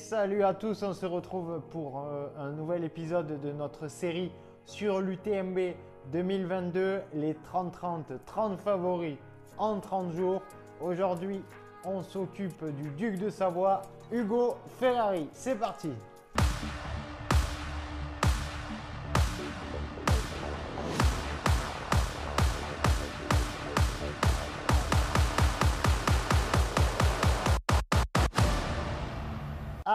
salut à tous, on se retrouve pour euh, un nouvel épisode de notre série sur l'UTMB 2022, les 30-30, 30 favoris en 30 jours. Aujourd'hui, on s'occupe du duc de Savoie, Hugo Ferrari. C'est parti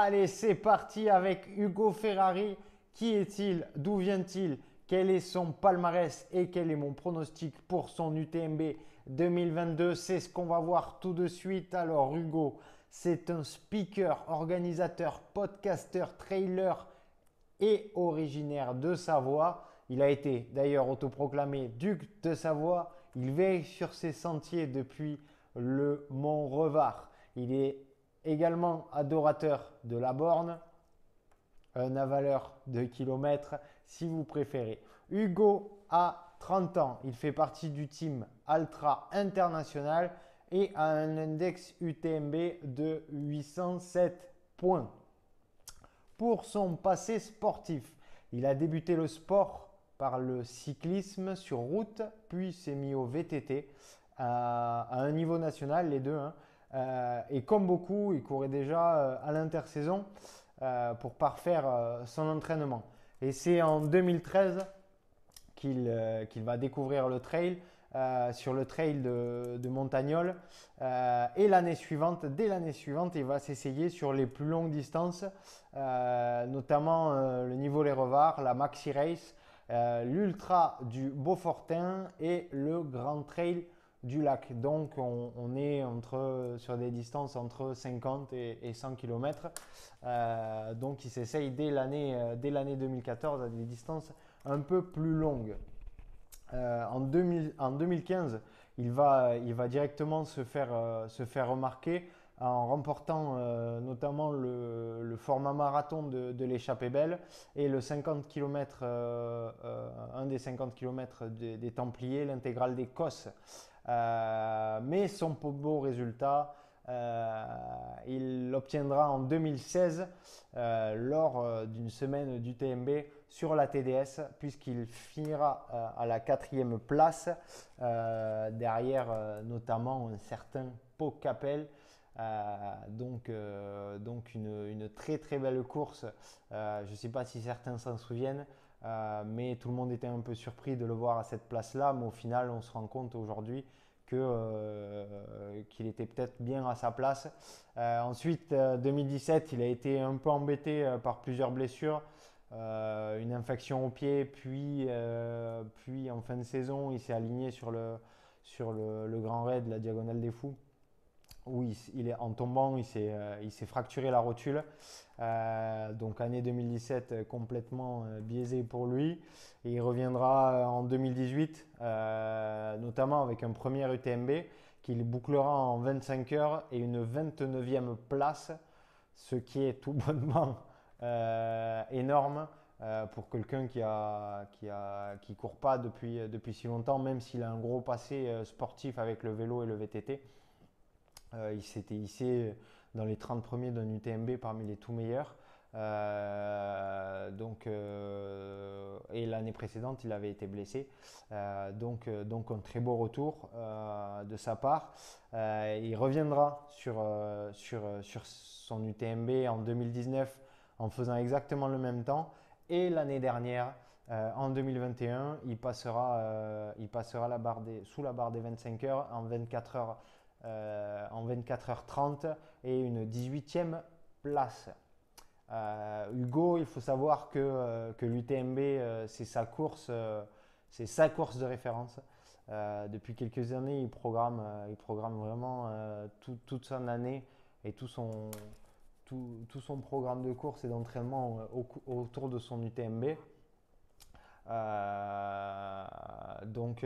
Allez, c'est parti avec Hugo Ferrari. Qui est-il? D'où vient-il? Quel est son palmarès et quel est mon pronostic pour son UTMB 2022 C'est ce qu'on va voir tout de suite. Alors Hugo, c'est un speaker, organisateur, podcasteur, trailer et originaire de Savoie. Il a été d'ailleurs autoproclamé duc de Savoie. Il veille sur ses sentiers depuis le Mont Revard. Il est également adorateur de la borne, un avaleur de kilomètres si vous préférez. Hugo a 30 ans, il fait partie du team Altra International et a un index UTMB de 807 points. Pour son passé sportif, il a débuté le sport par le cyclisme sur route, puis s'est mis au VTT à, un niveau national, les deux. Hein. Euh, et comme beaucoup, il courait déjà euh, à l'intersaison euh, pour parfaire son entraînement. Et c'est en 2013 qu'il va découvrir le trail sur le trail de, de Montagnol. et l'année suivante, dès l'année suivante, il va s'essayer sur les plus longues distances, notamment le niveau Les Revards, la Maxi Race, l'Ultra du Beaufortin et le Grand Trail du lac. Donc on, est entre, sur des distances entre 50 et, 100 km. Euh, donc il s'essaye dès l'année euh, dès l'année 2014 à des distances un peu plus longues. Euh, en, 2000, en 2015, il va, il va directement se faire, se faire remarquer en remportant notamment le, format marathon de, l'échappée belle et le 50 km, un des 50 km des, des Templiers, l'intégrale des Cosses. Euh, mais son beau résultat, euh, il l'obtiendra en 2016 euh, lors d'une semaine du TMB sur la TDS puisqu'il finira à la quatrième place derrière notamment un certain Pau Capel. donc, donc une, une, très très belle course. je ne sais pas si certains s'en souviennent. Euh, mais tout le monde était un peu surpris de le voir à cette place-là. Mais au final, on se rend compte aujourd'hui euh, qu'il était peut-être bien à sa place. Euh, ensuite, 2017, il a été un peu embêté par plusieurs blessures. une infection au pied, puis, puis en fin de saison, il s'est aligné sur le, sur le Grand Raid, la Diagonale des Fous où il, est en tombant, il s'est, euh, fracturé la rotule. Euh, donc année 2017 euh, complètement biaisé pour lui. Et il reviendra en 2018, notamment avec un premier UTMB qu'il bouclera en 25 heures et une 29e place, ce qui est tout bonnement énorme. pour quelqu'un qui a, qui a qui court pas depuis, depuis si longtemps, même s'il a un gros passé sportif avec le vélo et le VTT. Euh, il s'était hissé dans les 30 premiers d'un UTMB parmi les tout meilleurs. Euh, donc, euh, et l'année précédente, il avait été blessé. donc, donc, un très beau retour de sa part. il reviendra sur, sur, sur son UTMB en 2019 en faisant exactement le même temps. Et l'année dernière, en 2021, il passera, il passera la barre des, sous la barre des 25 heures en 24 heures euh, en 24h30 et une 18e place. Euh, Hugo, il faut savoir que, euh, que l'UTMB, c'est sa course, sa course de référence. depuis quelques années, il programme, il programme vraiment toute son année et tout son, tout, son programme de course et d'entraînement autour de son UTMB. donc,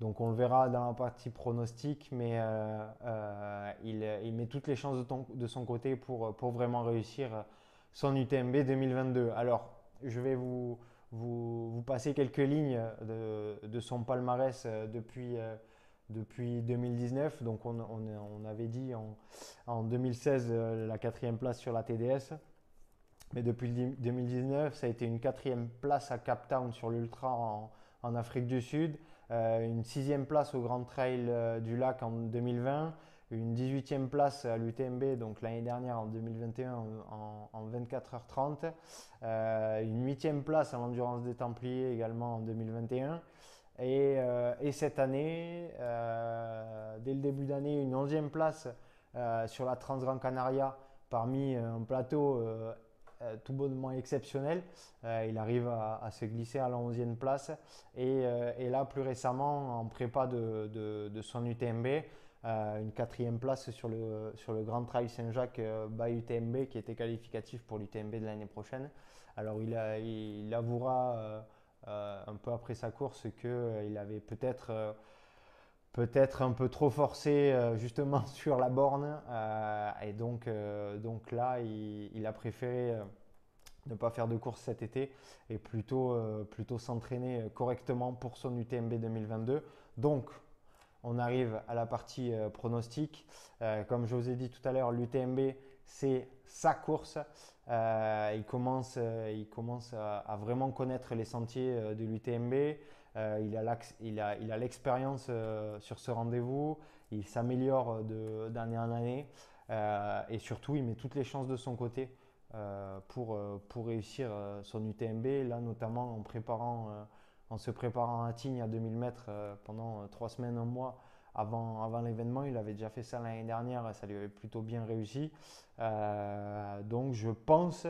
donc on le verra dans la partie pronostic, mais euh, euh, il, met toutes les chances de, son côté pour, vraiment réussir son UTMB 2022. Alors, je vais vous, passer quelques lignes de, son palmarès euh, depuis, depuis 2019. Donc on, avait dit en, 2016 la quatrième place sur la TDS. Mais depuis 2019, ça a été une quatrième place à Cap Town sur l'Ultra en, Afrique du Sud, une sixième place au Grand Trail du Lac en 2020, une 18e place à l'UTMB, donc l'année dernière en 2021 en, 24h30, euh, une 8e place à l'Endurance des Templiers également en 2021. Euh, et, cette année, euh, dès le début d'année, une 11e place sur la Transgrand Canaria parmi un plateau tout bonnement exceptionnel. il arrive à, se glisser à la 11e place. Et, là, plus récemment, en prépa de, son UTMB, euh, une quatrième place sur le, sur le Grand Trail Saint-Jacques euh, by UTMB qui était qualificatif pour l'UTMB de l'année prochaine. Alors il, avouera euh, un peu après sa course qu'il avait peut-être peut-être un peu trop forcé justement sur la borne donc, donc là il, a préféré ne pas faire de course cet été et plutôt, plutôt s'entraîner correctement pour son UTMB 2022. Donc on arrive à la partie euh, pronostic. Euh, comme je vous ai dit tout à l'heure, l'UTMB, c'est sa course. Euh, il commence, il commence à, vraiment connaître les sentiers de l'UTMB. il a l'expérience sur ce rendez-vous. Il s'améliore d'année en année. Et surtout, il met toutes les chances de son côté pour, pour réussir son UTMB. Là, notamment en préparant en se préparant à Tignes à 2000 mètres euh, pendant euh, trois semaines, un mois avant, avant l'événement. Il avait déjà fait ça l'année dernière, ça lui avait plutôt bien réussi. Euh, donc je pense,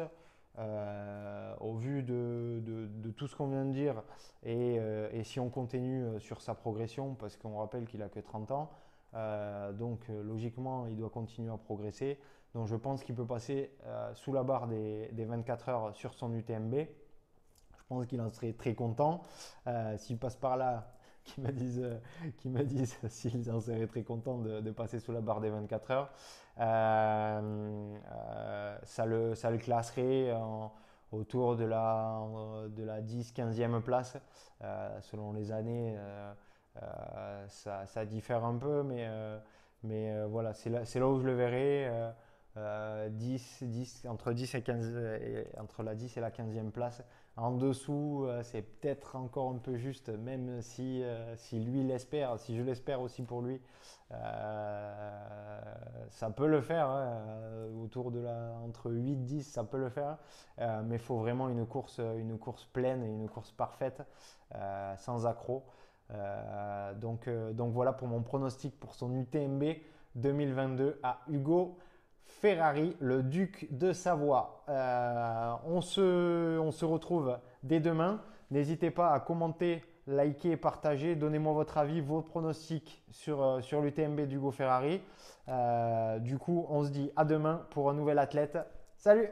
au vu de, de, tout ce qu'on vient de dire, et, et, si on continue sur sa progression, parce qu'on rappelle qu'il a que 30 ans, donc logiquement il doit continuer à progresser. Donc je pense qu'il peut passer sous la barre des, des 24 heures sur son UTMB. Je pense qu'il en serait très content. Euh, s'il passe par là, qu'ils me euh, me disent s'ils en seraient très contents de, passer sous la barre des 24 heures. Euh, ça, le, ça le classerait autour de la, de la 10-15e place. selon les années, ça, ça, diffère un peu, mais, mais voilà, c'est là, là, où je le verrai. 10, 10, entre, 10 et 15, entre la 10 et la 15e place. En dessous, euh, c'est peut-être encore un peu juste, même si, euh, si lui l'espère, si je l'espère aussi pour lui. Euh, ça peut le faire, hein, autour de la, entre 8-10, ça peut le faire. mais il faut vraiment une course, une course pleine et une course parfaite, sans accroc. Donc, donc voilà pour mon pronostic pour son UTMB 2022 à Hugo. Ferrari, le duc de Savoie. Euh, on, se, retrouve dès demain. N'hésitez pas à commenter, liker, partager. Donnez-moi votre avis, vos pronostics sur, euh, sur l'UTMB d'Hugo Ferrari. Euh, du coup, on se dit à demain pour un nouvel athlète. Salut